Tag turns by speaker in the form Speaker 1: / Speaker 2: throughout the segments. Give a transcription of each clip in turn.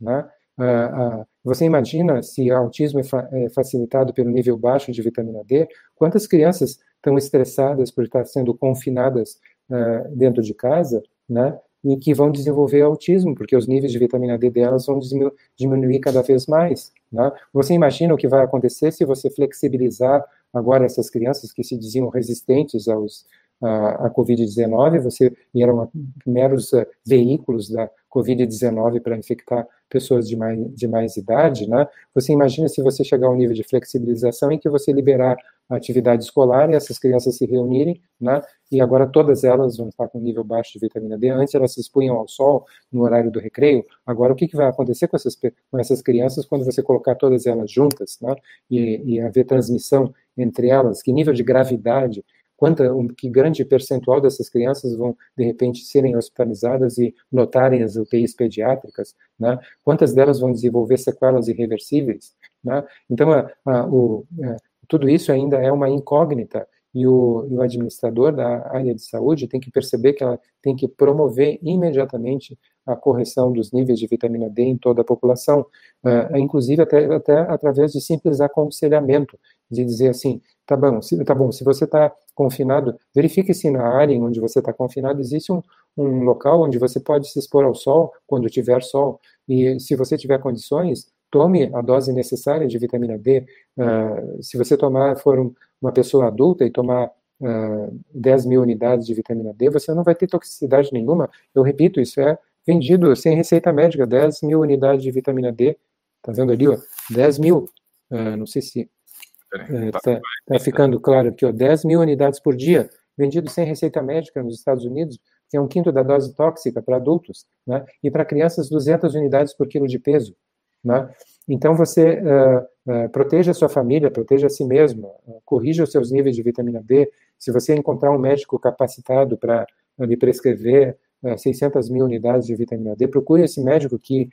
Speaker 1: Né? Você imagina se o autismo é facilitado pelo nível baixo de vitamina D, quantas crianças estão estressadas por estar sendo confinadas dentro de casa, né? E que vão desenvolver autismo, porque os níveis de vitamina D delas vão diminuir cada vez mais. Né? Você imagina o que vai acontecer se você flexibilizar agora essas crianças que se diziam resistentes aos, a, a Covid-19, você eram meros uh, veículos da Covid-19 para infectar pessoas de mais, de mais idade, né? Você imagina se você chegar ao nível de flexibilização em que você liberar a atividade escolar e essas crianças se reunirem, né? E agora todas elas vão estar com nível baixo de vitamina D. Antes elas se expunham ao sol no horário do recreio. Agora o que, que vai acontecer com essas, com essas crianças quando você colocar todas elas juntas, né? E, e haver transmissão entre elas? Que nível de gravidade quanta, um, que grande percentual dessas crianças vão, de repente, serem hospitalizadas e notarem as UTIs pediátricas, né? Quantas delas vão desenvolver sequelas irreversíveis, né? Então, a, a, o, a, é, tudo isso ainda é uma incógnita e o, e o, administrador da área de saúde tem que perceber que ela tem que promover imediatamente a correção dos níveis de vitamina D em toda a população, uh, inclusive até, até através de simples aconselhamento, de dizer assim, tá bom, se, tá bom, se você está confinado, verifique se na área onde você está confinado existe um, um local onde você pode se expor ao sol quando tiver sol, e se você tiver condições, tome a dose necessária de vitamina D. Uh, se você tomar, for um, uma pessoa adulta e tomar uh, 10 mil unidades de vitamina D, você não vai ter toxicidade nenhuma. Eu repito, isso é vendido sem receita médica, 10 mil unidades de vitamina D. Tá vendo ali, ó? 10 mil. Uh, não sei se está tá, tá ficando claro aqui, ó, 10 mil unidades por dia, vendido sem receita médica nos Estados Unidos, que é um quinto da dose tóxica para adultos, né? e para crianças 200 unidades por quilo de peso. Né? Então você uh, uh, proteja a sua família, proteja a si mesmo, uh, corrija os seus níveis de vitamina D. Se você encontrar um médico capacitado para lhe prescrever 600 mil unidades de vitamina D, procure esse médico que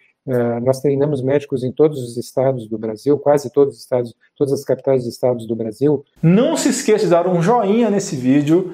Speaker 1: nós treinamos médicos em todos os estados do Brasil, quase todos os estados, todas as capitais dos estados do Brasil.
Speaker 2: Não se esqueça de dar um joinha nesse vídeo,